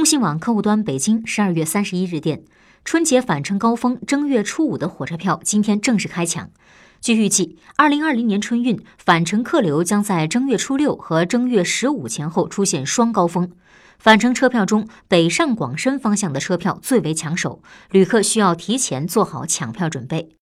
中新网客户端北京十二月三十一日电春节返程高峰正月初五的火车票今天正式开抢。据预计二零二零年春运返程客流将在正月初六和正月十五前后出现双高峰。返程车票中北上广深方向的车票最为抢手旅客需要提前做好抢票准备。